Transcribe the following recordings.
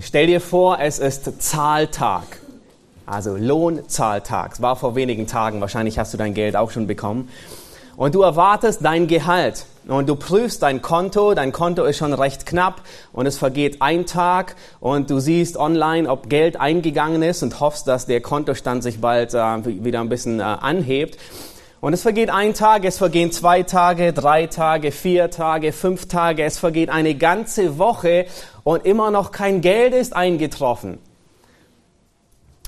Stell dir vor, es ist Zahltag. Also Lohnzahltag. Es war vor wenigen Tagen. Wahrscheinlich hast du dein Geld auch schon bekommen. Und du erwartest dein Gehalt. Und du prüfst dein Konto. Dein Konto ist schon recht knapp. Und es vergeht ein Tag. Und du siehst online, ob Geld eingegangen ist und hoffst, dass der Kontostand sich bald äh, wieder ein bisschen äh, anhebt. Und es vergeht ein Tag, es vergehen zwei Tage, drei Tage, vier Tage, fünf Tage, es vergeht eine ganze Woche und immer noch kein Geld ist eingetroffen.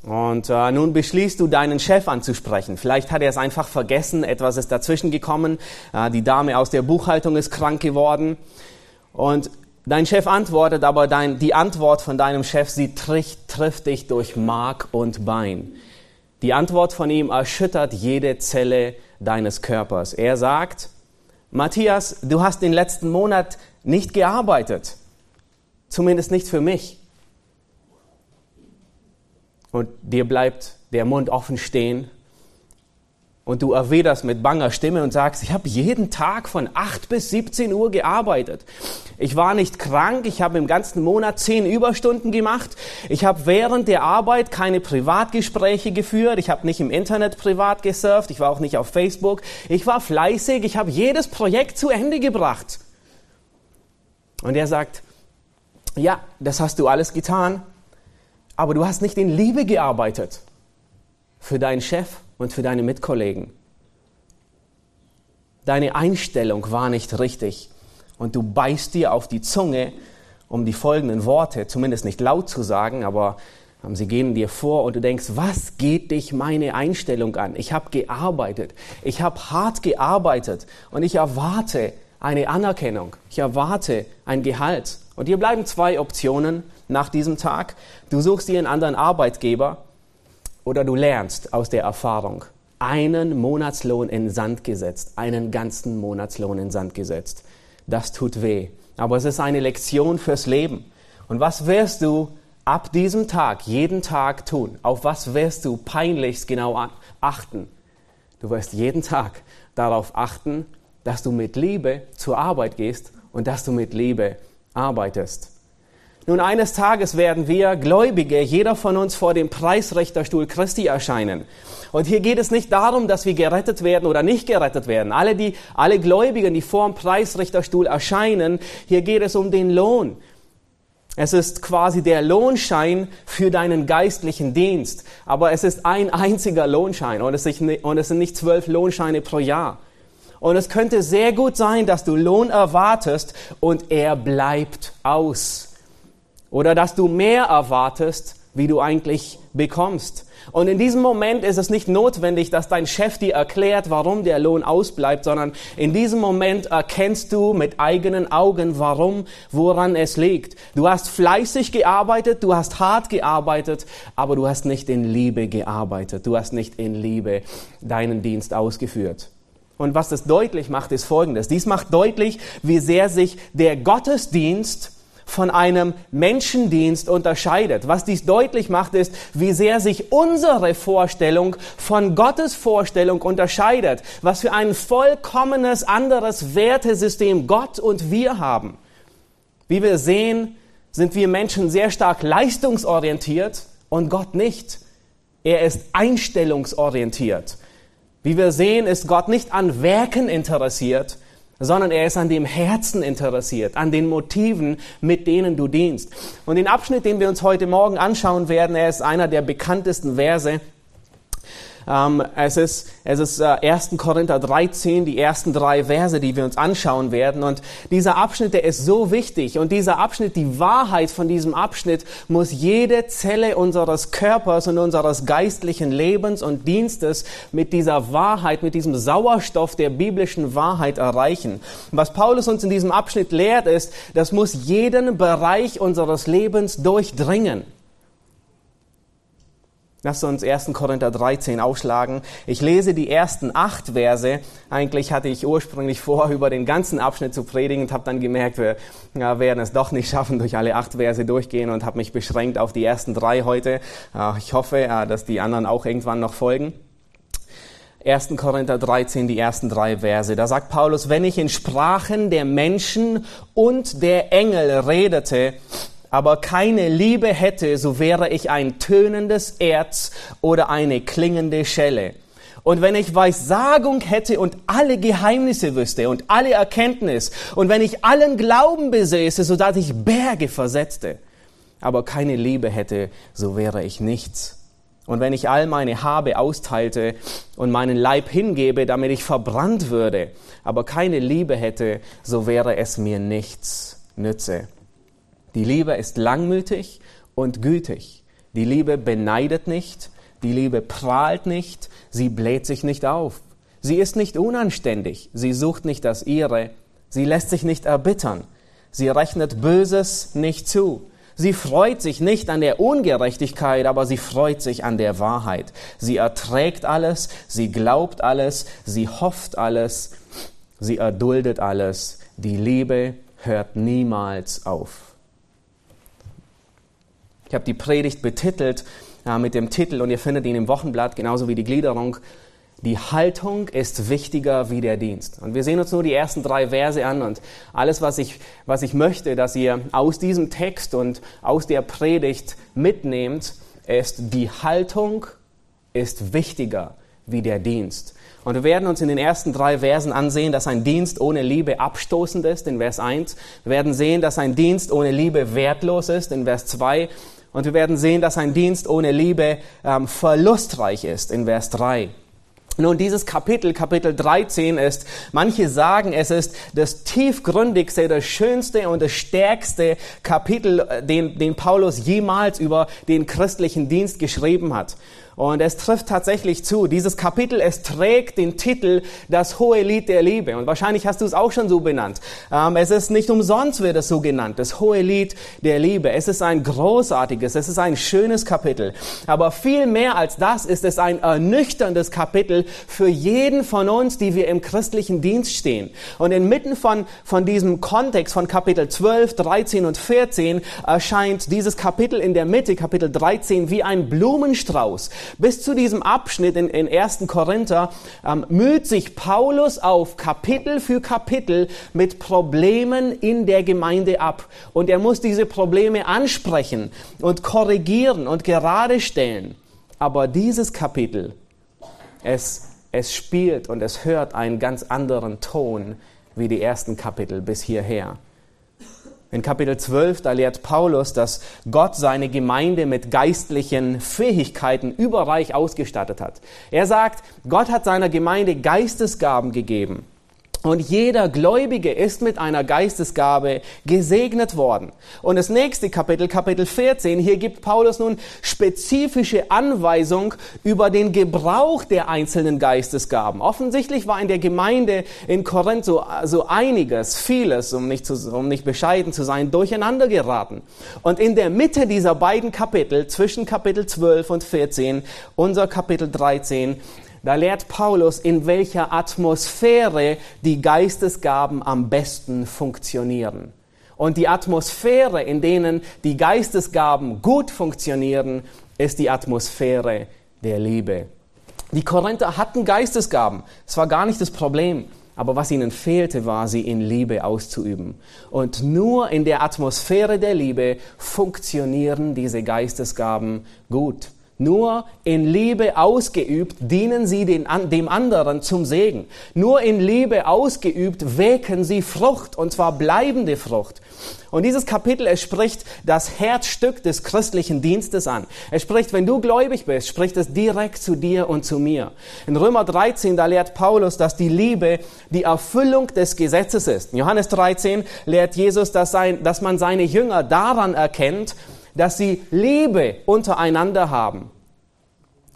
Und äh, nun beschließt du, deinen Chef anzusprechen. Vielleicht hat er es einfach vergessen, etwas ist dazwischen gekommen, äh, die Dame aus der Buchhaltung ist krank geworden. Und dein Chef antwortet, aber dein, die Antwort von deinem Chef, sie trifft, trifft dich durch Mark und Bein. Die Antwort von ihm erschüttert jede Zelle deines Körpers. Er sagt, Matthias, du hast den letzten Monat nicht gearbeitet. Zumindest nicht für mich. Und dir bleibt der Mund offen stehen und du erwiderst mit banger Stimme und sagst, ich habe jeden Tag von 8 bis 17 Uhr gearbeitet. Ich war nicht krank, ich habe im ganzen Monat 10 Überstunden gemacht. Ich habe während der Arbeit keine Privatgespräche geführt, ich habe nicht im Internet privat gesurft, ich war auch nicht auf Facebook. Ich war fleißig, ich habe jedes Projekt zu Ende gebracht. Und er sagt, ja, das hast du alles getan, aber du hast nicht in Liebe gearbeitet für deinen Chef und für deine Mitkollegen. Deine Einstellung war nicht richtig und du beißt dir auf die Zunge, um die folgenden Worte zumindest nicht laut zu sagen, aber ähm, sie gehen dir vor und du denkst, was geht dich meine Einstellung an? Ich habe gearbeitet, ich habe hart gearbeitet und ich erwarte eine Anerkennung, ich erwarte ein Gehalt. Und hier bleiben zwei Optionen nach diesem Tag. Du suchst dir einen anderen Arbeitgeber oder du lernst aus der Erfahrung. Einen Monatslohn in Sand gesetzt, einen ganzen Monatslohn in Sand gesetzt. Das tut weh. Aber es ist eine Lektion fürs Leben. Und was wirst du ab diesem Tag, jeden Tag tun? Auf was wirst du peinlichst genau achten? Du wirst jeden Tag darauf achten, dass du mit Liebe zur Arbeit gehst und dass du mit Liebe arbeitest. Nun, eines Tages werden wir Gläubige, jeder von uns vor dem Preisrichterstuhl Christi erscheinen. Und hier geht es nicht darum, dass wir gerettet werden oder nicht gerettet werden. Alle, die, alle Gläubigen, die vor dem Preisrichterstuhl erscheinen, hier geht es um den Lohn. Es ist quasi der Lohnschein für deinen geistlichen Dienst. Aber es ist ein einziger Lohnschein und es, sind nicht zwölf Lohnscheine pro Jahr. Und es könnte sehr gut sein, dass du Lohn erwartest und er bleibt aus. Oder dass du mehr erwartest, wie du eigentlich bekommst. Und in diesem Moment ist es nicht notwendig, dass dein Chef dir erklärt, warum der Lohn ausbleibt, sondern in diesem Moment erkennst du mit eigenen Augen, warum, woran es liegt. Du hast fleißig gearbeitet, du hast hart gearbeitet, aber du hast nicht in Liebe gearbeitet. Du hast nicht in Liebe deinen Dienst ausgeführt. Und was das deutlich macht, ist Folgendes. Dies macht deutlich, wie sehr sich der Gottesdienst von einem Menschendienst unterscheidet. Was dies deutlich macht, ist, wie sehr sich unsere Vorstellung von Gottes Vorstellung unterscheidet. Was für ein vollkommenes anderes Wertesystem Gott und wir haben. Wie wir sehen, sind wir Menschen sehr stark leistungsorientiert und Gott nicht. Er ist einstellungsorientiert. Wie wir sehen, ist Gott nicht an Werken interessiert, sondern er ist an dem Herzen interessiert, an den Motiven, mit denen du dienst. Und den Abschnitt, den wir uns heute Morgen anschauen werden, er ist einer der bekanntesten Verse ähm, es ist, es ist äh, 1. Korinther 13, die ersten drei Verse, die wir uns anschauen werden. Und dieser Abschnitt, der ist so wichtig. Und dieser Abschnitt, die Wahrheit von diesem Abschnitt muss jede Zelle unseres Körpers und unseres geistlichen Lebens und Dienstes mit dieser Wahrheit, mit diesem Sauerstoff der biblischen Wahrheit erreichen. Was Paulus uns in diesem Abschnitt lehrt, ist, das muss jeden Bereich unseres Lebens durchdringen. Lass uns 1. Korinther 13 aufschlagen. Ich lese die ersten acht Verse. Eigentlich hatte ich ursprünglich vor, über den ganzen Abschnitt zu predigen und habe dann gemerkt, wir ja, werden es doch nicht schaffen, durch alle acht Verse durchgehen und habe mich beschränkt auf die ersten drei heute. Ich hoffe, dass die anderen auch irgendwann noch folgen. 1. Korinther 13, die ersten drei Verse. Da sagt Paulus, wenn ich in Sprachen der Menschen und der Engel redete, aber keine Liebe hätte, so wäre ich ein tönendes Erz oder eine klingende Schelle. Und wenn ich Weissagung hätte und alle Geheimnisse wüsste und alle Erkenntnis und wenn ich allen Glauben besäße, so dass ich Berge versetzte, aber keine Liebe hätte, so wäre ich nichts. Und wenn ich all meine Habe austeilte und meinen Leib hingebe, damit ich verbrannt würde, aber keine Liebe hätte, so wäre es mir nichts nütze. Die Liebe ist langmütig und gütig. Die Liebe beneidet nicht, die Liebe prahlt nicht, sie bläht sich nicht auf. Sie ist nicht unanständig, sie sucht nicht das ihre, sie lässt sich nicht erbittern, sie rechnet Böses nicht zu. Sie freut sich nicht an der Ungerechtigkeit, aber sie freut sich an der Wahrheit. Sie erträgt alles, sie glaubt alles, sie hofft alles, sie erduldet alles. Die Liebe hört niemals auf. Ich habe die Predigt betitelt äh, mit dem Titel und ihr findet ihn im Wochenblatt, genauso wie die Gliederung. Die Haltung ist wichtiger wie der Dienst. Und wir sehen uns nur die ersten drei Verse an und alles, was ich, was ich möchte, dass ihr aus diesem Text und aus der Predigt mitnehmt, ist, die Haltung ist wichtiger wie der Dienst. Und wir werden uns in den ersten drei Versen ansehen, dass ein Dienst ohne Liebe abstoßend ist, in Vers 1. Wir werden sehen, dass ein Dienst ohne Liebe wertlos ist, in Vers 2. Und wir werden sehen, dass ein Dienst ohne Liebe ähm, verlustreich ist, in Vers 3. Nun, dieses Kapitel, Kapitel 13 ist, manche sagen, es ist das tiefgründigste, das schönste und das stärkste Kapitel, äh, den, den Paulus jemals über den christlichen Dienst geschrieben hat. Und es trifft tatsächlich zu. Dieses Kapitel, es trägt den Titel Das hohe Lied der Liebe. Und wahrscheinlich hast du es auch schon so benannt. Ähm, es ist nicht umsonst wird es so genannt. Das hohe Lied der Liebe. Es ist ein großartiges, es ist ein schönes Kapitel. Aber viel mehr als das ist es ein ernüchterndes Kapitel für jeden von uns, die wir im christlichen Dienst stehen. Und inmitten von, von diesem Kontext von Kapitel 12, 13 und 14 erscheint dieses Kapitel in der Mitte, Kapitel 13, wie ein Blumenstrauß bis zu diesem Abschnitt in, in 1. Korinther ähm, müht sich Paulus auf Kapitel für Kapitel mit Problemen in der Gemeinde ab. Und er muss diese Probleme ansprechen und korrigieren und gerade stellen. Aber dieses Kapitel, es, es spielt und es hört einen ganz anderen Ton wie die ersten Kapitel bis hierher. In Kapitel 12, da lehrt Paulus, dass Gott seine Gemeinde mit geistlichen Fähigkeiten überreich ausgestattet hat. Er sagt, Gott hat seiner Gemeinde Geistesgaben gegeben. Und jeder Gläubige ist mit einer Geistesgabe gesegnet worden. Und das nächste Kapitel, Kapitel 14, hier gibt Paulus nun spezifische Anweisung über den Gebrauch der einzelnen Geistesgaben. Offensichtlich war in der Gemeinde in Korinth so, so einiges, vieles, um nicht, zu, um nicht bescheiden zu sein, durcheinander geraten. Und in der Mitte dieser beiden Kapitel, zwischen Kapitel 12 und 14, unser Kapitel 13, da lehrt Paulus, in welcher Atmosphäre die Geistesgaben am besten funktionieren. Und die Atmosphäre, in denen die Geistesgaben gut funktionieren, ist die Atmosphäre der Liebe. Die Korinther hatten Geistesgaben. Es war gar nicht das Problem. Aber was ihnen fehlte, war, sie in Liebe auszuüben. Und nur in der Atmosphäre der Liebe funktionieren diese Geistesgaben gut. Nur in Liebe ausgeübt dienen sie den, dem anderen zum Segen. Nur in Liebe ausgeübt wecken sie Frucht, und zwar bleibende Frucht. Und dieses Kapitel, es spricht das Herzstück des christlichen Dienstes an. Es spricht, wenn du gläubig bist, spricht es direkt zu dir und zu mir. In Römer 13, da lehrt Paulus, dass die Liebe die Erfüllung des Gesetzes ist. In Johannes 13 lehrt Jesus, dass, sein, dass man seine Jünger daran erkennt, dass sie Liebe untereinander haben.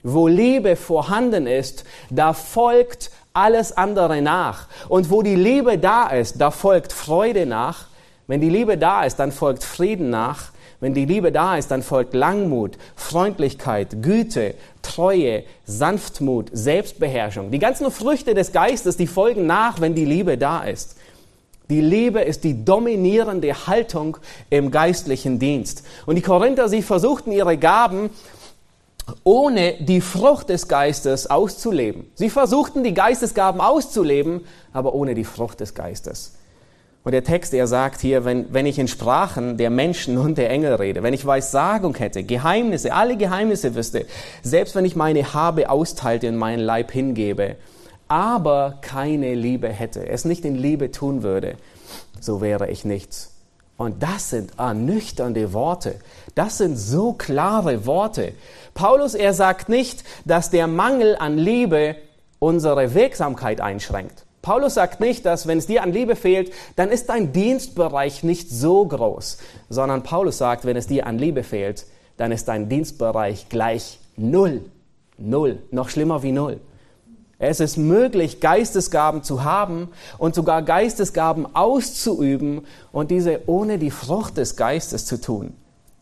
Wo Liebe vorhanden ist, da folgt alles andere nach. Und wo die Liebe da ist, da folgt Freude nach. Wenn die Liebe da ist, dann folgt Frieden nach. Wenn die Liebe da ist, dann folgt Langmut, Freundlichkeit, Güte, Treue, Sanftmut, Selbstbeherrschung. Die ganzen Früchte des Geistes, die folgen nach, wenn die Liebe da ist. Die Liebe ist die dominierende Haltung im geistlichen Dienst. Und die Korinther, sie versuchten ihre Gaben ohne die Frucht des Geistes auszuleben. Sie versuchten die Geistesgaben auszuleben, aber ohne die Frucht des Geistes. Und der Text, er sagt hier, wenn, wenn ich in Sprachen der Menschen und der Engel rede, wenn ich Weissagung hätte, Geheimnisse, alle Geheimnisse wüsste, selbst wenn ich meine Habe austeilte und meinen Leib hingebe, aber keine Liebe hätte, es nicht in Liebe tun würde, so wäre ich nichts. Und das sind ernüchternde Worte. Das sind so klare Worte. Paulus, er sagt nicht, dass der Mangel an Liebe unsere Wirksamkeit einschränkt. Paulus sagt nicht, dass wenn es dir an Liebe fehlt, dann ist dein Dienstbereich nicht so groß, sondern Paulus sagt, wenn es dir an Liebe fehlt, dann ist dein Dienstbereich gleich null. Null. Noch schlimmer wie null. Es ist möglich, Geistesgaben zu haben und sogar Geistesgaben auszuüben und diese ohne die Frucht des Geistes zu tun.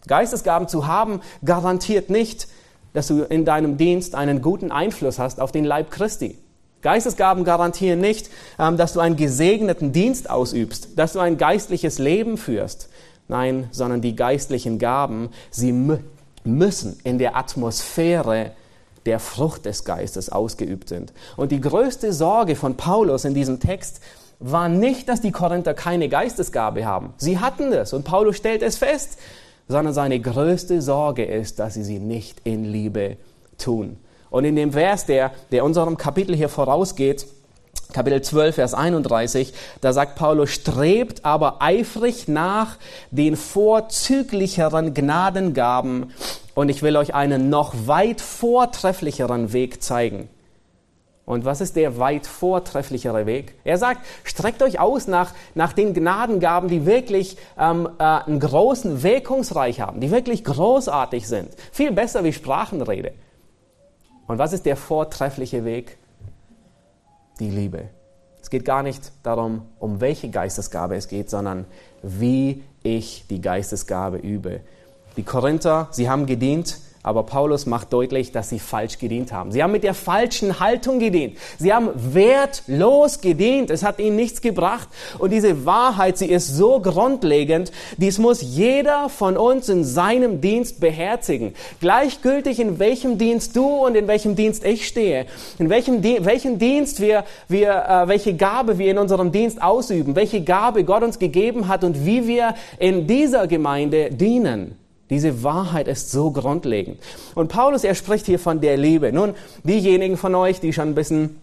Geistesgaben zu haben garantiert nicht, dass du in deinem Dienst einen guten Einfluss hast auf den Leib Christi. Geistesgaben garantieren nicht, ähm, dass du einen gesegneten Dienst ausübst, dass du ein geistliches Leben führst. Nein, sondern die geistlichen Gaben, sie müssen in der Atmosphäre der Frucht des Geistes ausgeübt sind. Und die größte Sorge von Paulus in diesem Text war nicht, dass die Korinther keine Geistesgabe haben. Sie hatten das und Paulus stellt es fest, sondern seine größte Sorge ist, dass sie sie nicht in Liebe tun. Und in dem Vers, der, der unserem Kapitel hier vorausgeht, Kapitel 12, Vers 31, da sagt Paulus, strebt aber eifrig nach den vorzüglicheren Gnadengaben und ich will euch einen noch weit vortrefflicheren Weg zeigen. Und was ist der weit vortrefflichere Weg? Er sagt, streckt euch aus nach, nach den Gnadengaben, die wirklich ähm, äh, einen großen Wirkungsreich haben, die wirklich großartig sind. Viel besser wie Sprachenrede. Und was ist der vortreffliche Weg? Die Liebe. Es geht gar nicht darum, um welche Geistesgabe es geht, sondern wie ich die Geistesgabe übe. Die Korinther, sie haben gedient aber Paulus macht deutlich, dass sie falsch gedient haben. Sie haben mit der falschen Haltung gedient. Sie haben wertlos gedient. Es hat ihnen nichts gebracht. Und diese Wahrheit, sie ist so grundlegend, dies muss jeder von uns in seinem Dienst beherzigen. Gleichgültig in welchem Dienst du und in welchem Dienst ich stehe. In welchem, Di welchen Dienst wir, wir äh, welche Gabe wir in unserem Dienst ausüben. Welche Gabe Gott uns gegeben hat und wie wir in dieser Gemeinde dienen. Diese Wahrheit ist so grundlegend. Und Paulus, er spricht hier von der Liebe. Nun, diejenigen von euch, die schon ein bisschen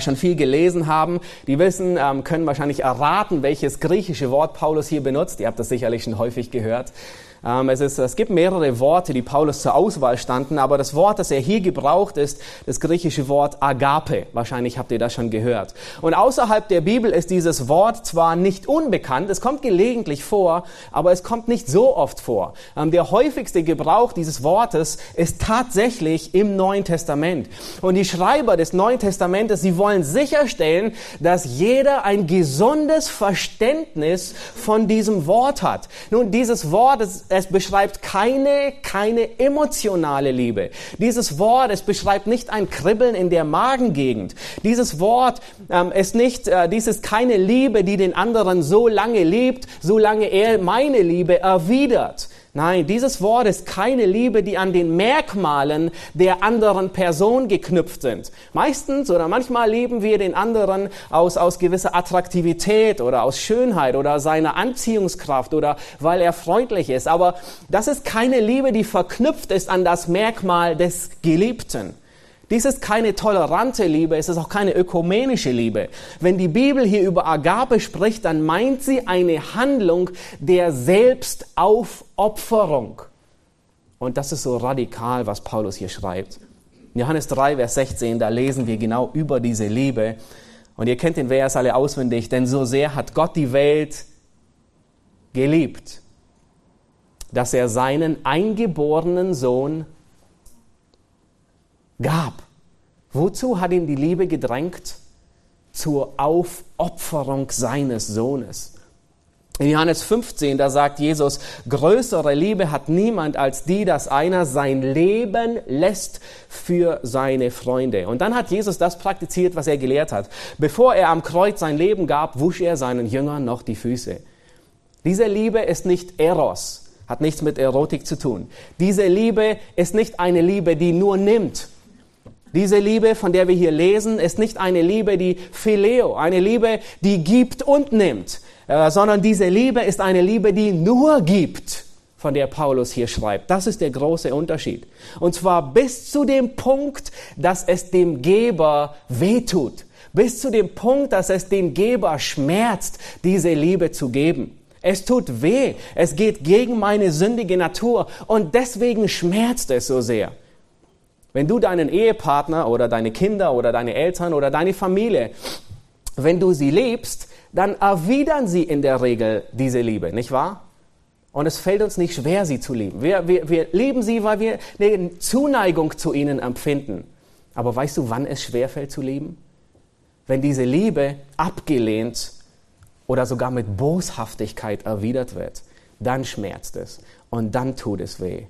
schon viel gelesen haben, die wissen, ähm, können wahrscheinlich erraten, welches griechische Wort Paulus hier benutzt. Ihr habt das sicherlich schon häufig gehört. Ähm, es, ist, es gibt mehrere Worte, die Paulus zur Auswahl standen, aber das Wort, das er hier gebraucht, ist das griechische Wort Agape. Wahrscheinlich habt ihr das schon gehört. Und außerhalb der Bibel ist dieses Wort zwar nicht unbekannt, es kommt gelegentlich vor, aber es kommt nicht so oft vor. Ähm, der häufigste Gebrauch dieses Wortes ist tatsächlich im Neuen Testament. Und die Schreiber des Neuen Testamentes, sie wollen sicherstellen, dass jeder ein gesundes Verständnis von diesem Wort hat. Nun, dieses Wort ist es beschreibt keine, keine emotionale Liebe. Dieses Wort, es beschreibt nicht ein Kribbeln in der Magengegend. Dieses Wort ähm, ist nicht, äh, dies ist keine Liebe, die den anderen so lange liebt, solange er meine Liebe erwidert. Nein, dieses Wort ist keine Liebe, die an den Merkmalen der anderen Person geknüpft sind. Meistens oder manchmal lieben wir den anderen aus, aus gewisser Attraktivität oder aus Schönheit oder seiner Anziehungskraft oder weil er freundlich ist. Aber das ist keine Liebe, die verknüpft ist an das Merkmal des Geliebten. Dies ist keine tolerante Liebe, es ist auch keine ökumenische Liebe. Wenn die Bibel hier über Agape spricht, dann meint sie eine Handlung der Selbstaufopferung. Und das ist so radikal, was Paulus hier schreibt. In Johannes 3, Vers 16, da lesen wir genau über diese Liebe. Und ihr kennt den Vers alle auswendig, denn so sehr hat Gott die Welt geliebt, dass er seinen eingeborenen Sohn gab. Wozu hat ihn die Liebe gedrängt? Zur Aufopferung seines Sohnes. In Johannes 15, da sagt Jesus, größere Liebe hat niemand als die, dass einer sein Leben lässt für seine Freunde. Und dann hat Jesus das praktiziert, was er gelehrt hat. Bevor er am Kreuz sein Leben gab, wusch er seinen Jüngern noch die Füße. Diese Liebe ist nicht Eros, hat nichts mit Erotik zu tun. Diese Liebe ist nicht eine Liebe, die nur nimmt, diese Liebe, von der wir hier lesen, ist nicht eine Liebe, die Phileo, eine Liebe, die gibt und nimmt. äh, sondern diese Liebe ist eine Liebe, die nur gibt, von der Paulus hier schreibt. Das ist der große Unterschied. Und zwar bis zu dem Punkt, dass es dem Geber wehtut. Bis zu dem Punkt, dass es den Geber schmerzt, diese Liebe zu geben. Es tut weh. Es geht gegen meine sündige Natur. Und deswegen schmerzt es so sehr. Wenn du deinen Ehepartner oder deine Kinder oder deine Eltern oder deine Familie, wenn du sie liebst, dann erwidern sie in der Regel diese Liebe, nicht wahr? Und es fällt uns nicht schwer, sie zu lieben. Wir, wir, wir lieben sie, weil wir eine Zuneigung zu ihnen empfinden. Aber weißt du, wann es schwer fällt zu lieben? Wenn diese Liebe abgelehnt oder sogar mit Boshaftigkeit erwidert wird, dann schmerzt es und dann tut es weh.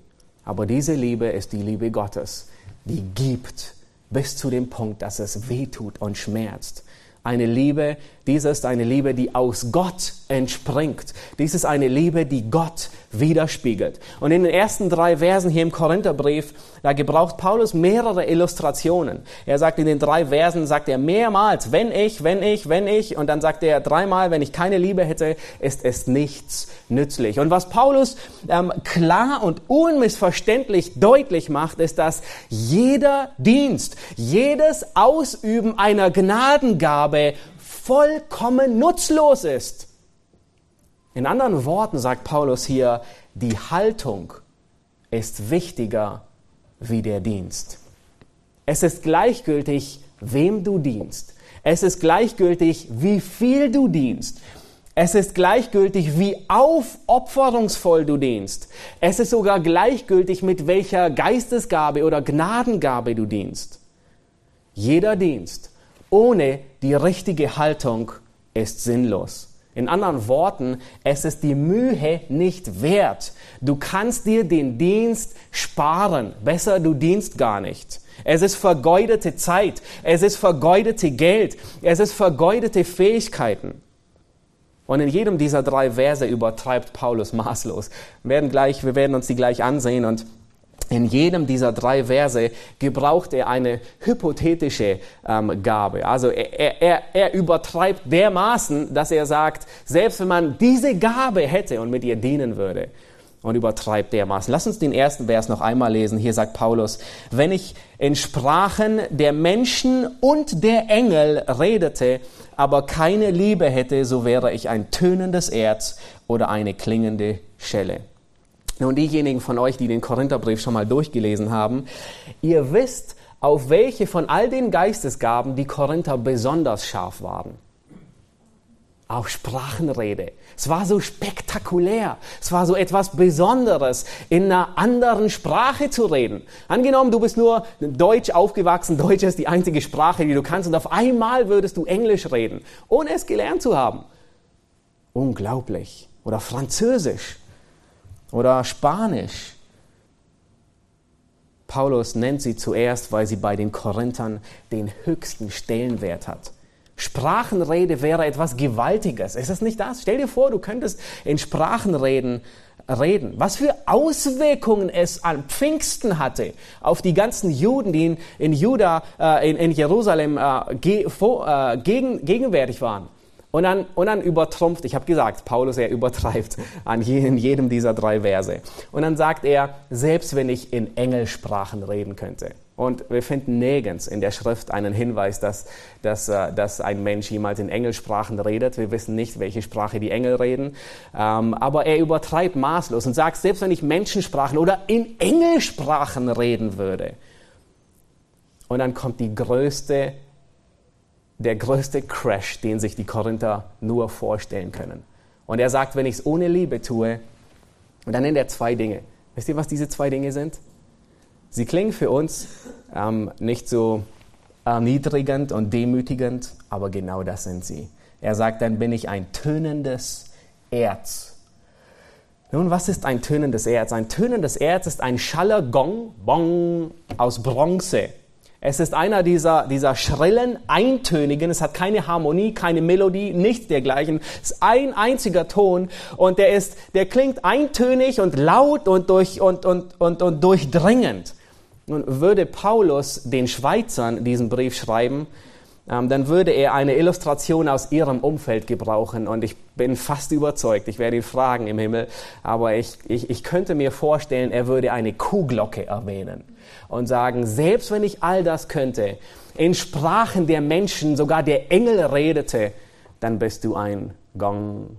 Aber diese Liebe ist die Liebe Gottes, die gibt bis zu dem Punkt, dass es weh tut und schmerzt. Eine Liebe, dies ist eine Liebe, die aus Gott entspringt. Dies ist eine Liebe, die Gott widerspiegelt. Und in den ersten drei Versen hier im Korintherbrief, da gebraucht Paulus mehrere Illustrationen. Er sagt in den drei Versen, sagt er mehrmals, wenn ich, wenn ich, wenn ich, und dann sagt er dreimal, wenn ich keine Liebe hätte, ist es nichts nützlich. Und was Paulus ähm, klar und unmissverständlich deutlich macht, ist, dass jeder Dienst, jedes Ausüben einer Gnadengabe vollkommen nutzlos ist. In anderen Worten sagt Paulus hier, die Haltung ist wichtiger wie der Dienst. Es ist gleichgültig, wem du dienst. Es ist gleichgültig, wie viel du dienst. Es ist gleichgültig, wie aufopferungsvoll du dienst. Es ist sogar gleichgültig, mit welcher Geistesgabe oder Gnadengabe du dienst. Jeder Dienst ohne die richtige Haltung ist sinnlos. In anderen Worten, es ist die Mühe nicht wert. Du kannst dir den Dienst sparen. Besser, du dienst gar nicht. Es ist vergeudete Zeit. Es ist vergeudete Geld. Es ist vergeudete Fähigkeiten. Und in jedem dieser drei Verse übertreibt Paulus maßlos. Wir werden, gleich, wir werden uns die gleich ansehen und in jedem dieser drei Verse gebraucht er eine hypothetische ähm, Gabe. Also er, er, er übertreibt dermaßen, dass er sagt, selbst wenn man diese Gabe hätte und mit ihr dienen würde, und übertreibt dermaßen. Lass uns den ersten Vers noch einmal lesen. Hier sagt Paulus, wenn ich in Sprachen der Menschen und der Engel redete, aber keine Liebe hätte, so wäre ich ein tönendes Erz oder eine klingende Schelle. Nun, diejenigen von euch, die den Korintherbrief schon mal durchgelesen haben, ihr wisst, auf welche von all den Geistesgaben die Korinther besonders scharf waren. Auf Sprachenrede. Es war so spektakulär. Es war so etwas Besonderes, in einer anderen Sprache zu reden. Angenommen, du bist nur Deutsch aufgewachsen, Deutsch ist die einzige Sprache, die du kannst, und auf einmal würdest du Englisch reden, ohne es gelernt zu haben. Unglaublich. Oder Französisch oder Spanisch. Paulus nennt sie zuerst, weil sie bei den Korinthern den höchsten Stellenwert hat. Sprachenrede wäre etwas Gewaltiges. Ist das nicht das? Stell dir vor, du könntest in Sprachenreden reden. Was für Auswirkungen es an Pfingsten hatte auf die ganzen Juden, die in, in Juda, äh, in, in, Jerusalem äh, ge, vor, äh, gegen, gegenwärtig waren. Und dann, und dann übertrumpft, ich habe gesagt, Paulus, er übertreibt an in jedem dieser drei Verse. Und dann sagt er, selbst wenn ich in Engelsprachen reden könnte. Und wir finden nirgends in der Schrift einen Hinweis, dass, dass, äh, dass ein Mensch jemals in Engelsprachen redet. Wir wissen nicht, welche Sprache die Engel reden. Ähm, aber er übertreibt maßlos und sagt, selbst wenn ich Menschensprachen oder in Engelsprachen reden würde. Und dann kommt die größte der größte Crash, den sich die Korinther nur vorstellen können. Und er sagt, wenn ich es ohne Liebe tue, dann nennt er zwei Dinge. Wisst ihr, was diese zwei Dinge sind? Sie klingen für uns ähm, nicht so erniedrigend und demütigend, aber genau das sind sie. Er sagt, dann bin ich ein tönendes Erz. Nun, was ist ein tönendes Erz? Ein tönendes Erz ist ein schaller Gong, Bong, aus Bronze. Es ist einer dieser, dieser schrillen, eintönigen, es hat keine Harmonie, keine Melodie, nichts dergleichen. Es ist ein einziger Ton und der ist, der klingt eintönig und laut und durch, und, und, und, und durchdringend. Nun würde Paulus den Schweizern diesen Brief schreiben, dann würde er eine Illustration aus ihrem Umfeld gebrauchen. Und ich bin fast überzeugt, ich werde ihn fragen im Himmel, aber ich, ich, ich könnte mir vorstellen, er würde eine Kuhglocke erwähnen und sagen, selbst wenn ich all das könnte, in Sprachen der Menschen, sogar der Engel redete, dann bist du ein Gong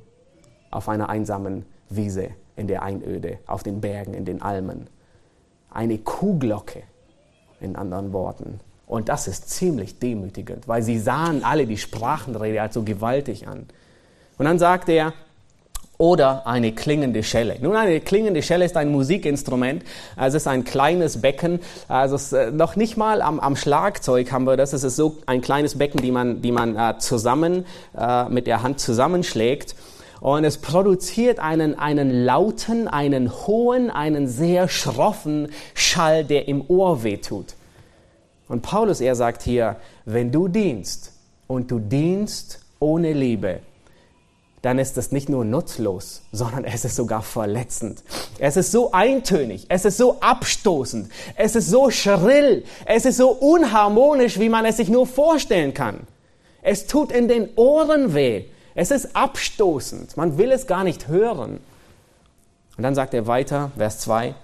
auf einer einsamen Wiese in der Einöde, auf den Bergen, in den Almen. Eine Kuhglocke, in anderen Worten. Und das ist ziemlich demütigend, weil sie sahen alle die Sprachenrede als so gewaltig an. Und dann sagt er, oder eine klingende Schelle. Nun, eine klingende Schelle ist ein Musikinstrument. Es ist ein kleines Becken. Also es, äh, noch nicht mal am, am, Schlagzeug haben wir das. Es ist so ein kleines Becken, die man, die man äh, zusammen äh, mit der Hand zusammenschlägt. Und es produziert einen, einen lauten, einen hohen, einen sehr schroffen Schall, der im Ohr wehtut. Und Paulus, er sagt hier, wenn du dienst und du dienst ohne Liebe, dann ist es nicht nur nutzlos, sondern es ist sogar verletzend. Es ist so eintönig, es ist so abstoßend, es ist so schrill, es ist so unharmonisch, wie man es sich nur vorstellen kann. Es tut in den Ohren weh, es ist abstoßend, man will es gar nicht hören. Und dann sagt er weiter, Vers 2,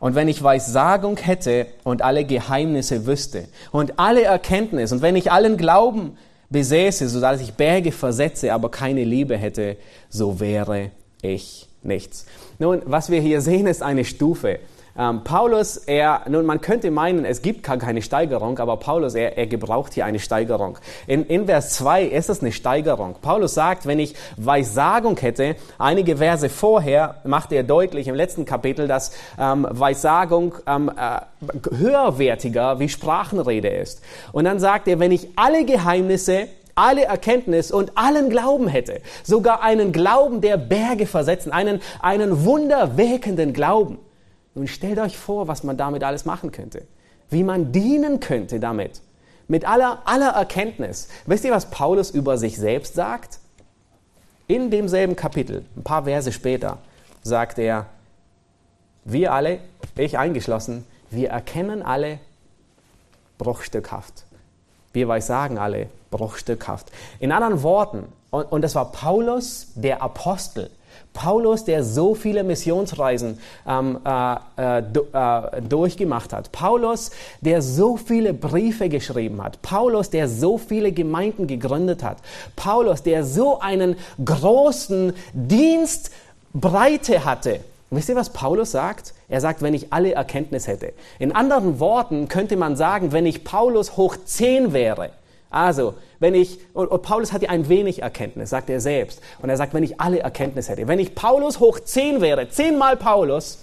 und wenn ich Weissagung hätte und alle Geheimnisse wüsste und alle Erkenntnis und wenn ich allen Glauben besäße, so dass ich Berge versetze, aber keine Liebe hätte, so wäre ich nichts. Nun, was wir hier sehen, ist eine Stufe. Ähm, Paulus, er, nun man könnte meinen, es gibt gar keine Steigerung, aber Paulus, er, er gebraucht hier eine Steigerung. In, in Vers 2 ist es eine Steigerung. Paulus sagt, wenn ich Weissagung hätte, einige Verse vorher macht er deutlich im letzten Kapitel, dass ähm, Weissagung ähm, äh, höherwertiger wie Sprachenrede ist. Und dann sagt er, wenn ich alle Geheimnisse alle Erkenntnis und allen Glauben hätte, sogar einen Glauben, der Berge versetzen, einen, einen wunderwirkenden Glauben, nun stellt euch vor, was man damit alles machen könnte. Wie man dienen könnte damit. Mit aller, aller Erkenntnis. Wisst ihr, was Paulus über sich selbst sagt? In demselben Kapitel, ein paar Verse später, sagt er, wir alle, ich eingeschlossen, wir erkennen alle bruchstückhaft. Wir weiß sagen alle bruchstückhaft. In anderen Worten, und, und das war Paulus, der Apostel, Paulus, der so viele Missionsreisen ähm, äh, äh, äh, durchgemacht hat. Paulus, der so viele Briefe geschrieben hat. Paulus, der so viele Gemeinden gegründet hat. Paulus, der so einen großen Dienstbreite hatte. wisst ihr, was Paulus sagt? Er sagt, wenn ich alle Erkenntnis hätte. In anderen Worten könnte man sagen, wenn ich Paulus hoch zehn wäre. Also, wenn ich, und, und Paulus hatte ein wenig Erkenntnis, sagt er selbst. Und er sagt, wenn ich alle Erkenntnis hätte, wenn ich Paulus hoch zehn wäre, zehnmal Paulus,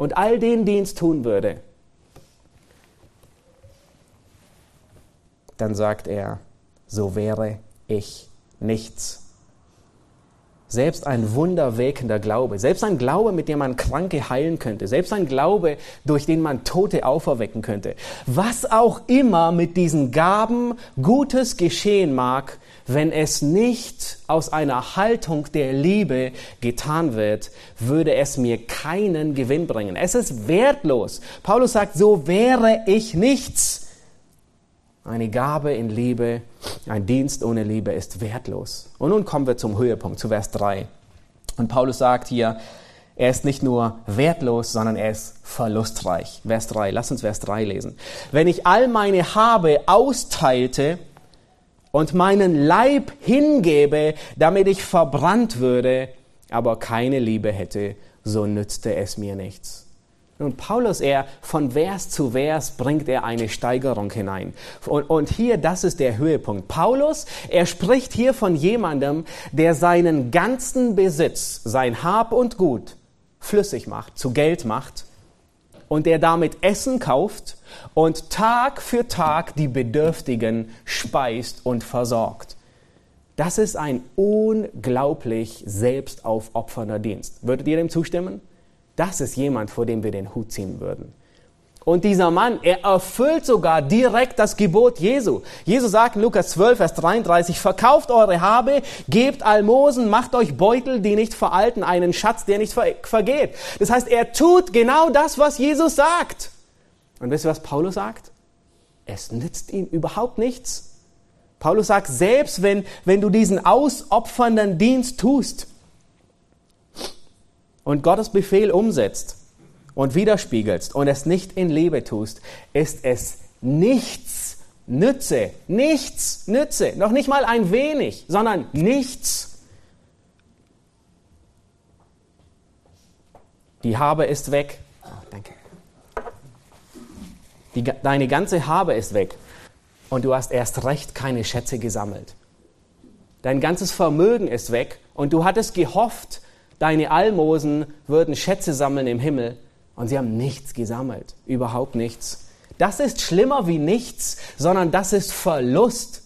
und all den Dienst tun würde, dann sagt er, so wäre ich nichts. Selbst ein wunderwirkender Glaube, selbst ein Glaube, mit dem man Kranke heilen könnte, selbst ein Glaube, durch den man Tote auferwecken könnte. Was auch immer mit diesen Gaben Gutes geschehen mag, wenn es nicht aus einer Haltung der Liebe getan wird, würde es mir keinen Gewinn bringen. Es ist wertlos. Paulus sagt, so wäre ich nichts. Eine Gabe in Liebe, ein Dienst ohne Liebe ist wertlos. Und nun kommen wir zum Höhepunkt, zu Vers 3. Und Paulus sagt hier, er ist nicht nur wertlos, sondern er ist verlustreich. Vers 3, lass uns Vers 3 lesen. Wenn ich all meine Habe austeilte und meinen Leib hingebe, damit ich verbrannt würde, aber keine Liebe hätte, so nützte es mir nichts. Und Paulus, er von Vers zu Vers bringt er eine Steigerung hinein. Und, und hier, das ist der Höhepunkt. Paulus, er spricht hier von jemandem, der seinen ganzen Besitz, sein Hab und Gut flüssig macht, zu Geld macht und der damit Essen kauft und Tag für Tag die Bedürftigen speist und versorgt. Das ist ein unglaublich selbstaufopfernder Dienst. Würdet ihr dem zustimmen? Das ist jemand, vor dem wir den Hut ziehen würden. Und dieser Mann, er erfüllt sogar direkt das Gebot Jesu. Jesus sagt in Lukas 12, Vers 33, verkauft eure Habe, gebt Almosen, macht euch Beutel, die nicht veralten, einen Schatz, der nicht vergeht. Das heißt, er tut genau das, was Jesus sagt. Und wisst ihr, was Paulus sagt? es nützt ihm überhaupt nichts. Paulus sagt, selbst wenn, wenn du diesen ausopfernden Dienst tust und Gottes Befehl umsetzt und widerspiegelst und es nicht in Liebe tust, ist es nichts Nütze, nichts Nütze, noch nicht mal ein wenig, sondern nichts. Die Habe ist weg. Oh, danke. Die, deine ganze Habe ist weg und du hast erst recht keine Schätze gesammelt. Dein ganzes Vermögen ist weg und du hattest gehofft, deine Almosen würden Schätze sammeln im Himmel und sie haben nichts gesammelt, überhaupt nichts. Das ist schlimmer wie nichts, sondern das ist Verlust.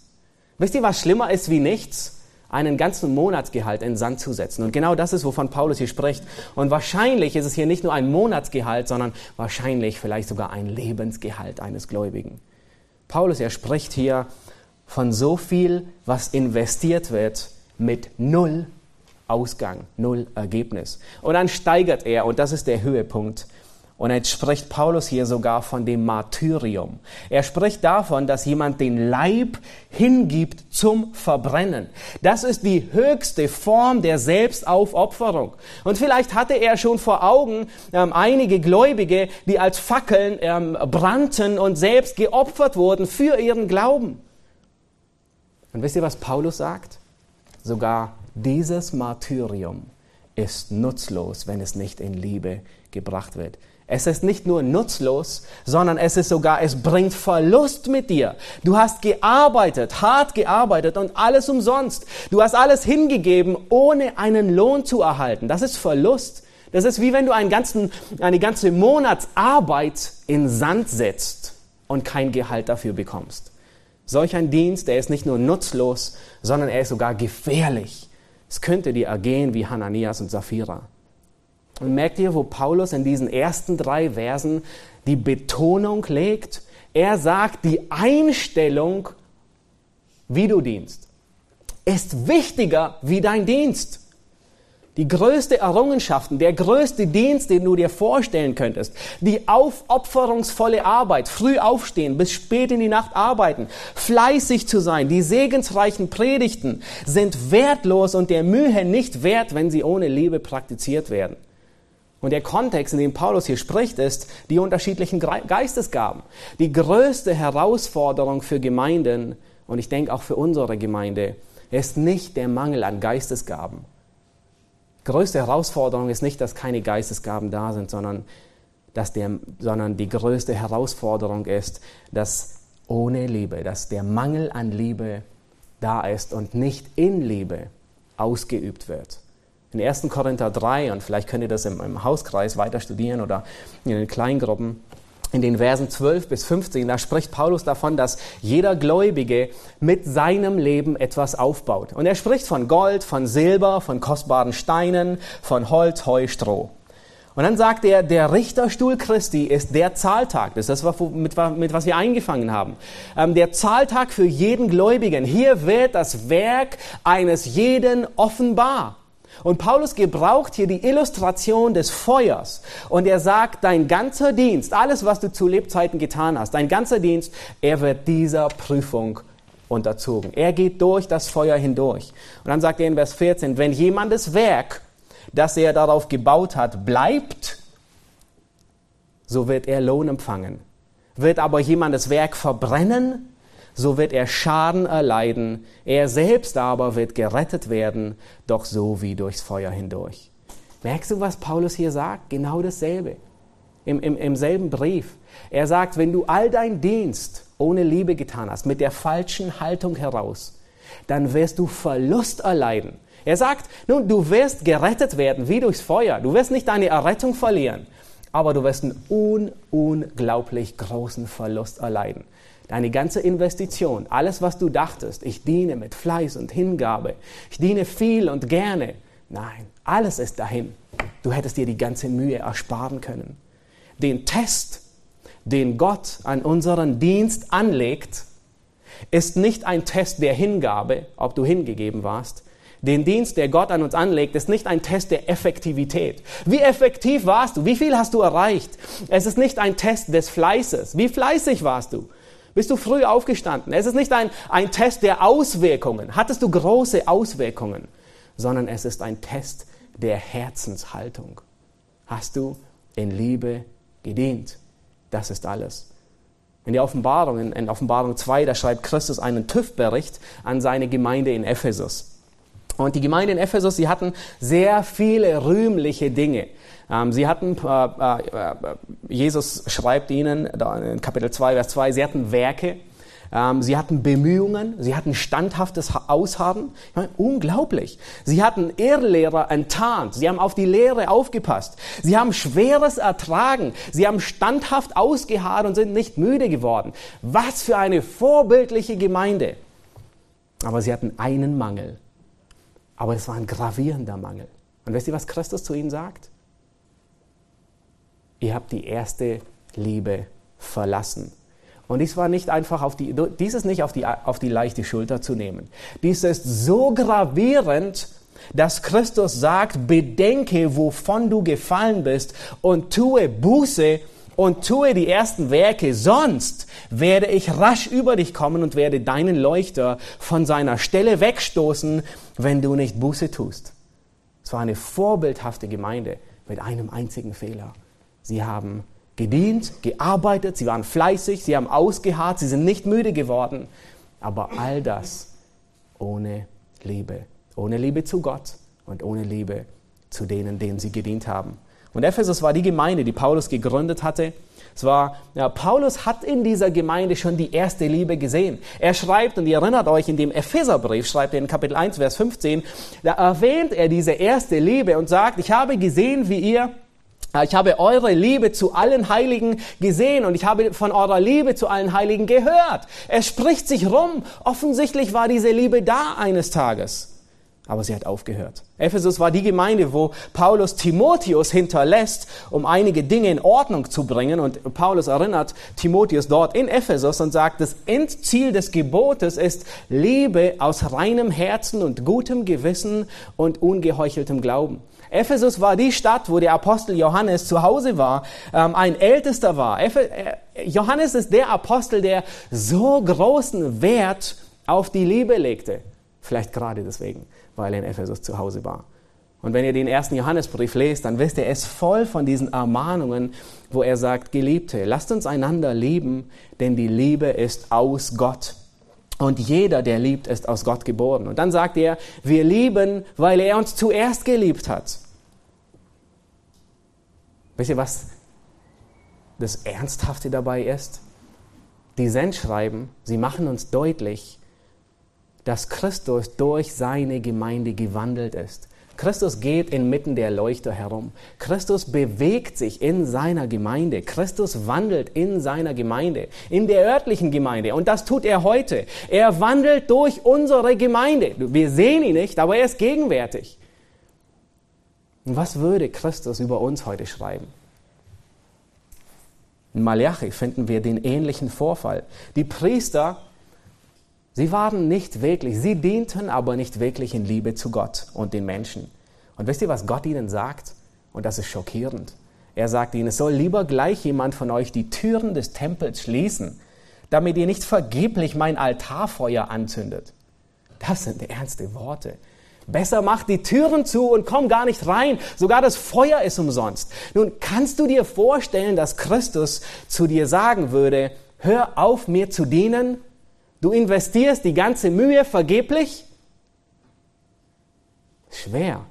Wisst ihr, was schlimmer ist wie nichts? einen ganzen Monatsgehalt in Sand zu setzen. Und genau das ist, wovon Paulus hier spricht. Und wahrscheinlich ist es hier nicht nur ein Monatsgehalt, sondern wahrscheinlich vielleicht sogar ein Lebensgehalt eines Gläubigen. Paulus, er spricht hier von so viel, was investiert wird mit null Ausgang, null Ergebnis. Und dann steigert er, und das ist der Höhepunkt, und jetzt spricht Paulus hier sogar von dem Martyrium. Er spricht davon, dass jemand den Leib hingibt zum Verbrennen. Das ist die höchste Form der Selbstaufopferung. Und vielleicht hatte er schon vor Augen ähm, einige Gläubige, die als Fackeln ähm, brannten und selbst geopfert wurden für ihren Glauben. Und wisst ihr, was Paulus sagt? Sogar dieses Martyrium ist nutzlos, wenn es nicht in Liebe gebracht wird. Es ist nicht nur nutzlos, sondern es ist sogar, es bringt Verlust mit dir. Du hast gearbeitet, hart gearbeitet und alles umsonst. Du hast alles hingegeben, ohne einen Lohn zu erhalten. Das ist Verlust. Das ist wie wenn du einen ganzen, eine ganze Monatsarbeit in Sand setzt und kein Gehalt dafür bekommst. Solch ein Dienst, der ist nicht nur nutzlos, sondern er ist sogar gefährlich. Es könnte dir ergehen wie Hananias und Sapphira. Und merkt ihr, wo Paulus in diesen ersten drei Versen die Betonung legt? Er sagt, die Einstellung, wie du dienst, ist wichtiger wie dein Dienst. Die größte Errungenschaften, der größte Dienst, den du dir vorstellen könntest, die aufopferungsvolle Arbeit, früh aufstehen, bis spät in die Nacht arbeiten, fleißig zu sein, die segensreichen Predigten sind wertlos und der Mühe nicht wert, wenn sie ohne Liebe praktiziert werden. Und der Kontext, in dem Paulus hier spricht, ist die unterschiedlichen Geistesgaben. Die größte Herausforderung für Gemeinden, und ich denke auch für unsere Gemeinde, ist nicht der Mangel an Geistesgaben. Größte Herausforderung ist nicht, dass keine Geistesgaben da sind, sondern, dass der, sondern die größte Herausforderung ist, dass ohne Liebe, dass der Mangel an Liebe da ist und nicht in Liebe ausgeübt wird in 1. Korinther 3, und vielleicht könnt ihr das im, im Hauskreis weiter studieren oder in den Kleingruppen, in den Versen 12 bis 15, da spricht Paulus davon, dass jeder Gläubige mit seinem Leben etwas aufbaut. Und er spricht von Gold, von Silber, von kostbaren Steinen, von Holz, Heu, Stroh. Und dann sagt er, der Richterstuhl Christi ist der Zahltag. Das ist das, mit, mit was wir eingefangen haben. Ähm, der Zahltag für jeden Gläubigen. Hier wird das Werk eines jeden offenbar. Und Paulus gebraucht hier die Illustration des Feuers. Und er sagt, dein ganzer Dienst, alles, was du zu Lebzeiten getan hast, dein ganzer Dienst, er wird dieser Prüfung unterzogen. Er geht durch das Feuer hindurch. Und dann sagt er in Vers 14, wenn jemandes Werk, das er darauf gebaut hat, bleibt, so wird er Lohn empfangen. Wird aber jemandes Werk verbrennen, so wird er Schaden erleiden, er selbst aber wird gerettet werden, doch so wie durchs Feuer hindurch. Merkst du, was Paulus hier sagt? Genau dasselbe. Im, im, Im selben Brief. Er sagt, wenn du all dein Dienst ohne Liebe getan hast, mit der falschen Haltung heraus, dann wirst du Verlust erleiden. Er sagt, nun, du wirst gerettet werden wie durchs Feuer. Du wirst nicht deine Errettung verlieren, aber du wirst einen un unglaublich großen Verlust erleiden. Deine ganze Investition, alles, was du dachtest, ich diene mit Fleiß und Hingabe, ich diene viel und gerne. Nein, alles ist dahin. Du hättest dir die ganze Mühe ersparen können. Den Test, den Gott an unseren Dienst anlegt, ist nicht ein Test der Hingabe, ob du hingegeben warst. Den Dienst, der Gott an uns anlegt, ist nicht ein Test der Effektivität. Wie effektiv warst du? Wie viel hast du erreicht? Es ist nicht ein Test des Fleißes. Wie fleißig warst du? Bist du früh aufgestanden? Es ist nicht ein, ein Test der Auswirkungen. Hattest du große Auswirkungen? Sondern es ist ein Test der Herzenshaltung. Hast du in Liebe gedient? Das ist alles. In der Offenbarung, in, in Offenbarung 2, da schreibt Christus einen TÜV-Bericht an seine Gemeinde in Ephesus. Und die Gemeinde in Ephesus, sie hatten sehr viele rühmliche Dinge. Ähm, sie hatten, äh, äh, äh Jesus schreibt ihnen in Kapitel 2, Vers 2, sie hatten Werke, ähm, sie hatten Bemühungen, sie hatten standhaftes Ausharren. Meine, unglaublich. Sie hatten Irrlehrer enttarnt, sie haben auf die Lehre aufgepasst. Sie haben Schweres ertragen, sie haben standhaft ausgeharrt und sind nicht müde geworden. Was für eine vorbildliche Gemeinde. Aber sie hatten einen Mangel. Aber es war ein gravierender Mangel. Und wisst ihr, was Christus zu ihnen sagt? Ihr habt die erste Liebe verlassen. Und dies war nicht einfach auf die, dies ist nicht auf die, auf die leichte Schulter zu nehmen. Dies ist so gravierend, dass Christus sagt, bedenke, wovon du gefallen bist und tue Buße und tue die ersten Werke, sonst werde ich rasch über dich kommen und werde deinen Leuchter von seiner Stelle wegstoßen, wenn du nicht Buße tust. Es war eine vorbildhafte Gemeinde mit einem einzigen Fehler. Sie haben gedient, gearbeitet, sie waren fleißig, sie haben ausgeharrt, sie sind nicht müde geworden. Aber all das ohne Liebe. Ohne Liebe zu Gott und ohne Liebe zu denen, denen sie gedient haben. Und Ephesus war die Gemeinde, die Paulus gegründet hatte. Es war, ja, Paulus hat in dieser Gemeinde schon die erste Liebe gesehen. Er schreibt, und ihr erinnert euch, in dem Epheserbrief, schreibt er in Kapitel 1, Vers 15, da erwähnt er diese erste Liebe und sagt, ich habe gesehen, wie ihr ich habe eure Liebe zu allen Heiligen gesehen und ich habe von eurer Liebe zu allen Heiligen gehört. Es spricht sich rum. Offensichtlich war diese Liebe da eines Tages. Aber sie hat aufgehört. Ephesus war die Gemeinde, wo Paulus Timotheus hinterlässt, um einige Dinge in Ordnung zu bringen. Und Paulus erinnert Timotheus dort in Ephesus und sagt, das Endziel des Gebotes ist Liebe aus reinem Herzen und gutem Gewissen und ungeheucheltem Glauben. Ephesus war die Stadt, wo der Apostel Johannes zu Hause war, ähm, ein Ältester war. Eph äh, Johannes ist der Apostel, der so großen Wert auf die Liebe legte. Vielleicht gerade deswegen, weil er in Ephesus zu Hause war. Und wenn ihr den ersten Johannesbrief lest, dann wisst ihr, er ist voll von diesen Ermahnungen, wo er sagt, Geliebte, lasst uns einander lieben, denn die Liebe ist aus Gott. Und jeder, der liebt, ist aus Gott geboren. Und dann sagt er, wir lieben, weil er uns zuerst geliebt hat. Wisst ihr, was das Ernsthafte dabei ist? Die Sendschreiben, sie machen uns deutlich, dass Christus durch seine Gemeinde gewandelt ist. Christus geht inmitten der Leuchter herum. Christus bewegt sich in seiner Gemeinde. Christus wandelt in seiner Gemeinde, in der örtlichen Gemeinde. Und das tut er heute. Er wandelt durch unsere Gemeinde. Wir sehen ihn nicht, aber er ist gegenwärtig. Und was würde Christus über uns heute schreiben? In Malachi finden wir den ähnlichen Vorfall. Die Priester Sie waren nicht wirklich, sie dienten aber nicht wirklich in Liebe zu Gott und den Menschen. Und wisst ihr, was Gott ihnen sagt? Und das ist schockierend. Er sagt ihnen, es soll lieber gleich jemand von euch die Türen des Tempels schließen, damit ihr nicht vergeblich mein Altarfeuer anzündet. Das sind ernste Worte. Besser mach die Türen zu und komm gar nicht rein. Sogar das Feuer ist umsonst. Nun kannst du dir vorstellen, dass Christus zu dir sagen würde, hör auf mir zu dienen Du investierst die ganze Mühe vergeblich? Schwer.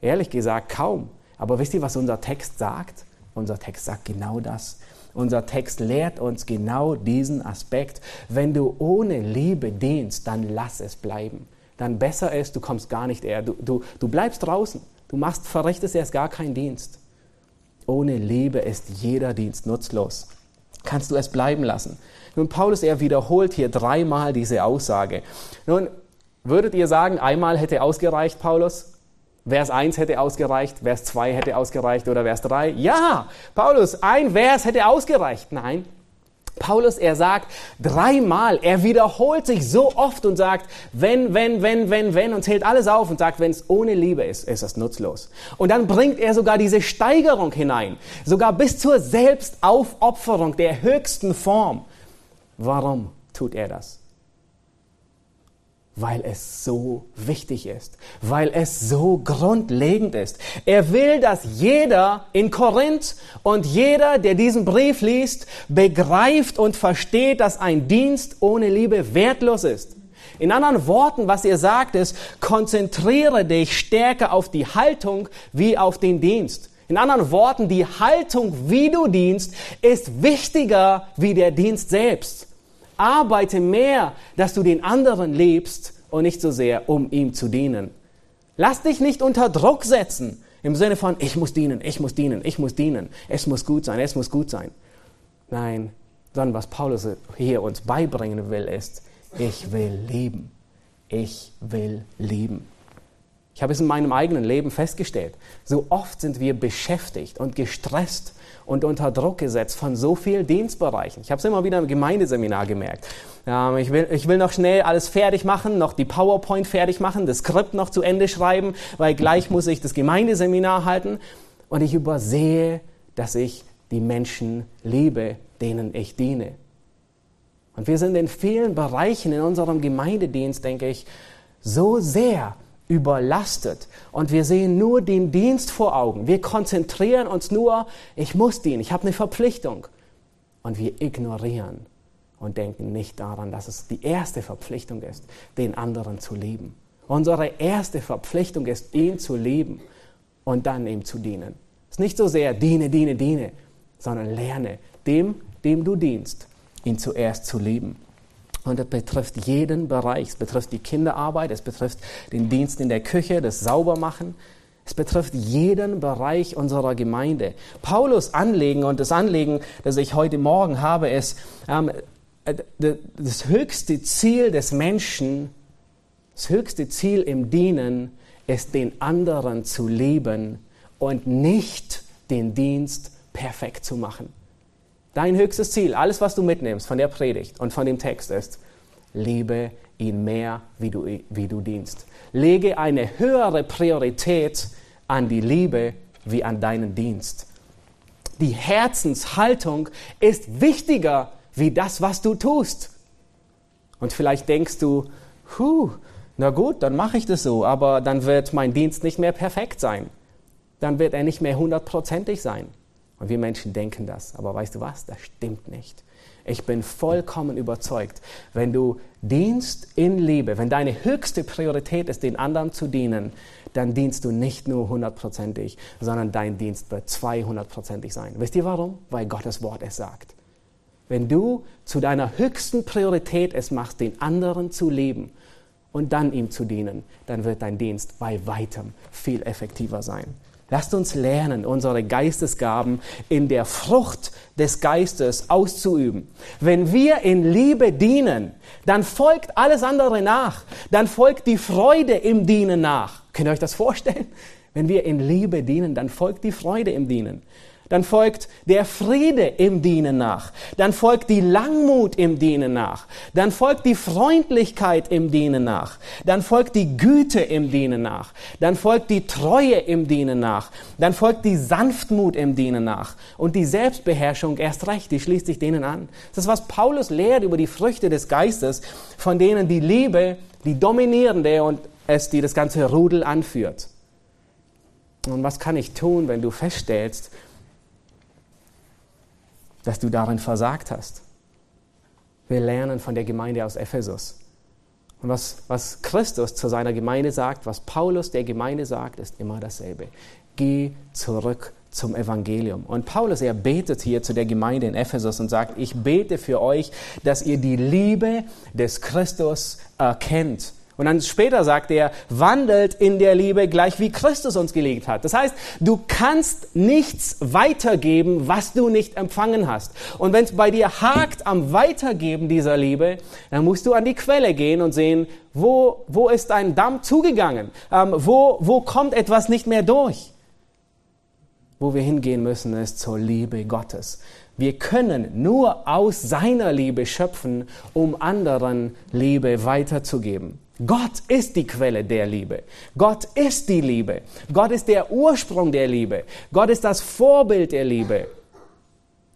Ehrlich gesagt, kaum. Aber wisst ihr, was unser Text sagt? Unser Text sagt genau das. Unser Text lehrt uns genau diesen Aspekt. Wenn du ohne Liebe dienst, dann lass es bleiben. Dann besser ist, du kommst gar nicht eher. Du, du, du bleibst draußen. Du machst, verrichtest erst gar keinen Dienst. Ohne Liebe ist jeder Dienst nutzlos. Kannst du es bleiben lassen. Nun, Paulus, er wiederholt hier dreimal diese Aussage. Nun, würdet ihr sagen, einmal hätte ausgereicht, Paulus? Vers 1 hätte ausgereicht, Vers 2 hätte ausgereicht oder Vers 3? Ja, Paulus, ein Vers hätte ausgereicht. Nein, Paulus, er sagt dreimal, er wiederholt sich so oft und sagt, wenn, wenn, wenn, wenn, wenn und zählt alles auf und sagt, wenn es ohne Liebe ist, ist das nutzlos. Und dann bringt er sogar diese Steigerung hinein, sogar bis zur Selbstaufopferung der höchsten Form. Warum tut er das? Weil es so wichtig ist, weil es so grundlegend ist. Er will, dass jeder in Korinth und jeder, der diesen Brief liest, begreift und versteht, dass ein Dienst ohne Liebe wertlos ist. In anderen Worten, was er sagt, ist, konzentriere dich stärker auf die Haltung wie auf den Dienst. In anderen Worten, die Haltung, wie du dienst, ist wichtiger wie der Dienst selbst. Arbeite mehr, dass du den anderen liebst und nicht so sehr, um ihm zu dienen. Lass dich nicht unter Druck setzen im Sinne von, ich muss dienen, ich muss dienen, ich muss dienen, es muss gut sein, es muss gut sein. Nein, sondern was Paulus hier uns beibringen will, ist, ich will leben. Ich will leben. Ich habe es in meinem eigenen Leben festgestellt. So oft sind wir beschäftigt und gestresst und unter Druck gesetzt von so vielen Dienstbereichen. Ich habe es immer wieder im Gemeindeseminar gemerkt. Ähm, ich, will, ich will noch schnell alles fertig machen, noch die PowerPoint fertig machen, das Skript noch zu Ende schreiben, weil gleich muss ich das Gemeindeseminar halten. Und ich übersehe, dass ich die Menschen liebe, denen ich diene. Und wir sind in vielen Bereichen in unserem Gemeindedienst, denke ich, so sehr überlastet und wir sehen nur den Dienst vor Augen. Wir konzentrieren uns nur, ich muss dienen, ich habe eine Verpflichtung. Und wir ignorieren und denken nicht daran, dass es die erste Verpflichtung ist, den anderen zu lieben. Unsere erste Verpflichtung ist, ihn zu lieben und dann ihm zu dienen. Es ist nicht so sehr diene, diene, diene, sondern lerne dem, dem du dienst, ihn zuerst zu lieben. Und das betrifft jeden Bereich. Es betrifft die Kinderarbeit, es betrifft den Dienst in der Küche, das Saubermachen. Es betrifft jeden Bereich unserer Gemeinde. Paulus Anliegen und das Anliegen, das ich heute Morgen habe, ist, ähm, das höchste Ziel des Menschen, das höchste Ziel im Dienen ist, den anderen zu lieben und nicht den Dienst perfekt zu machen. Dein höchstes Ziel, alles, was du mitnimmst von der Predigt und von dem Text ist, liebe ihn mehr, wie du, wie du dienst. Lege eine höhere Priorität an die Liebe wie an deinen Dienst. Die Herzenshaltung ist wichtiger wie das, was du tust. Und vielleicht denkst du, huh, na gut, dann mache ich das so, aber dann wird mein Dienst nicht mehr perfekt sein. Dann wird er nicht mehr hundertprozentig sein. Und wir Menschen denken das. Aber weißt du was? Das stimmt nicht. Ich bin vollkommen überzeugt, wenn du dienst in Liebe, wenn deine höchste Priorität ist, den anderen zu dienen, dann dienst du nicht nur hundertprozentig, sondern dein Dienst wird zweihundertprozentig sein. Wisst ihr warum? Weil Gottes Wort es sagt. Wenn du zu deiner höchsten Priorität es machst, den anderen zu lieben und dann ihm zu dienen, dann wird dein Dienst bei weitem viel effektiver sein. Lasst uns lernen, unsere Geistesgaben in der Frucht des Geistes auszuüben. Wenn wir in Liebe dienen, dann folgt alles andere nach. Dann folgt die Freude im Dienen nach. Könnt ihr euch das vorstellen? Wenn wir in Liebe dienen, dann folgt die Freude im Dienen dann folgt der Friede im Dienen nach, dann folgt die Langmut im Dienen nach, dann folgt die Freundlichkeit im Dienen nach, dann folgt die Güte im Dienen nach, dann folgt die Treue im Dienen nach, dann folgt die Sanftmut im Dienen nach. Und die Selbstbeherrschung erst recht, die schließt sich denen an. Das ist, was Paulus lehrt über die Früchte des Geistes, von denen die Liebe, die dominierende und es, die das ganze Rudel anführt. Und was kann ich tun, wenn du feststellst, dass du darin versagt hast. Wir lernen von der Gemeinde aus Ephesus. Und was, was Christus zu seiner Gemeinde sagt, was Paulus der Gemeinde sagt, ist immer dasselbe. Geh zurück zum Evangelium. Und Paulus, er betet hier zu der Gemeinde in Ephesus und sagt, ich bete für euch, dass ihr die Liebe des Christus erkennt und dann später sagt er, wandelt in der Liebe gleich wie Christus uns gelegt hat. Das heißt, du kannst nichts weitergeben, was du nicht empfangen hast. Und wenn es bei dir hakt am Weitergeben dieser Liebe, dann musst du an die Quelle gehen und sehen, wo, wo ist ein Damm zugegangen? Ähm, wo, wo kommt etwas nicht mehr durch? Wo wir hingehen müssen, ist zur Liebe Gottes. Wir können nur aus seiner Liebe schöpfen, um anderen Liebe weiterzugeben. Gott ist die Quelle der Liebe. Gott ist die Liebe. Gott ist der Ursprung der Liebe. Gott ist das Vorbild der Liebe.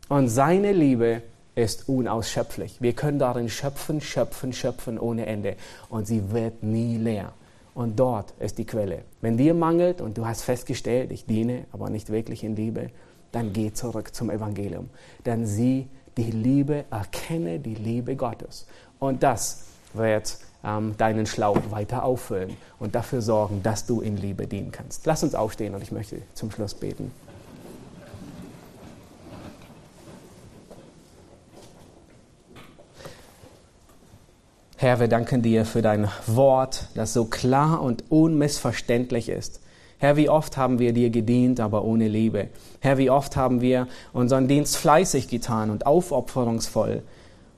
Und seine Liebe ist unausschöpflich. Wir können darin schöpfen, schöpfen, schöpfen ohne Ende. Und sie wird nie leer. Und dort ist die Quelle. Wenn dir mangelt und du hast festgestellt, ich diene, aber nicht wirklich in Liebe, dann geh zurück zum Evangelium. Dann sieh die Liebe, erkenne die Liebe Gottes. Und das wird ähm, deinen Schlauch weiter auffüllen und dafür sorgen, dass du in Liebe dienen kannst. Lass uns aufstehen und ich möchte zum Schluss beten. Herr, wir danken dir für dein Wort, das so klar und unmissverständlich ist. Herr, wie oft haben wir dir gedient, aber ohne Liebe. Herr, wie oft haben wir unseren Dienst fleißig getan und aufopferungsvoll.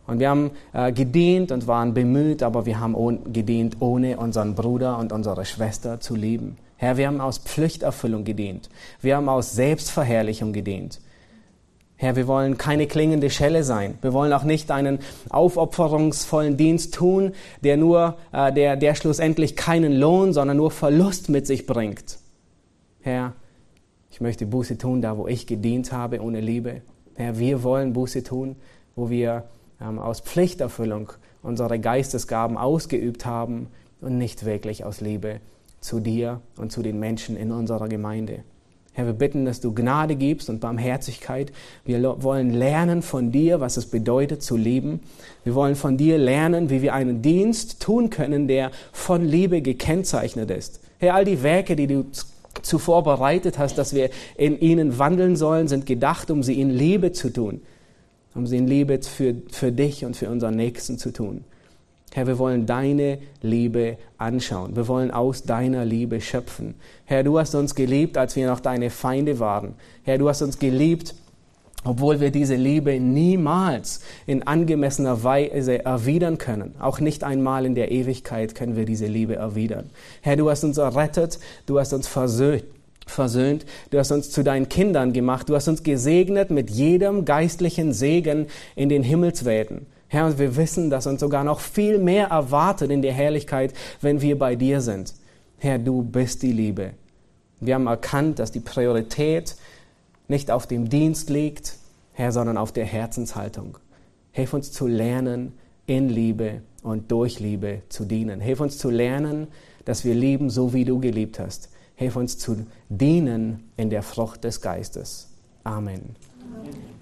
Und wir haben äh, gedient und waren bemüht, aber wir haben ohn, gedient, ohne unseren Bruder und unsere Schwester zu lieben. Herr, wir haben aus Pflichterfüllung gedient. Wir haben aus Selbstverherrlichung gedient. Herr, wir wollen keine klingende Schelle sein. Wir wollen auch nicht einen aufopferungsvollen Dienst tun, der nur, äh, der, der schlussendlich keinen Lohn, sondern nur Verlust mit sich bringt. Herr, ich möchte Buße tun, da wo ich gedient habe ohne Liebe. Herr, wir wollen Buße tun, wo wir aus Pflichterfüllung unsere Geistesgaben ausgeübt haben und nicht wirklich aus Liebe zu dir und zu den Menschen in unserer Gemeinde. Herr, wir bitten, dass du Gnade gibst und Barmherzigkeit. Wir wollen lernen von dir, was es bedeutet zu lieben. Wir wollen von dir lernen, wie wir einen Dienst tun können, der von Liebe gekennzeichnet ist. Herr, all die Werke, die du zuvor bereitet hast, dass wir in ihnen wandeln sollen, sind gedacht, um sie in Liebe zu tun, um sie in Liebe für, für dich und für unseren Nächsten zu tun. Herr, wir wollen deine Liebe anschauen. Wir wollen aus deiner Liebe schöpfen. Herr, du hast uns geliebt, als wir noch deine Feinde waren. Herr, du hast uns geliebt, obwohl wir diese Liebe niemals in angemessener Weise erwidern können. Auch nicht einmal in der Ewigkeit können wir diese Liebe erwidern. Herr, du hast uns errettet, du hast uns versöhnt versöhnt, du hast uns zu deinen Kindern gemacht, du hast uns gesegnet mit jedem geistlichen Segen in den Himmelswelten. Herr, und wir wissen, dass uns sogar noch viel mehr erwartet in der Herrlichkeit, wenn wir bei dir sind. Herr, du bist die Liebe. Wir haben erkannt, dass die Priorität nicht auf dem Dienst liegt, Herr, sondern auf der Herzenshaltung. Hilf uns zu lernen, in Liebe und durch Liebe zu dienen. Hilf uns zu lernen, dass wir lieben, so wie du geliebt hast. Hilf uns zu dienen in der Frucht des Geistes. Amen. Amen.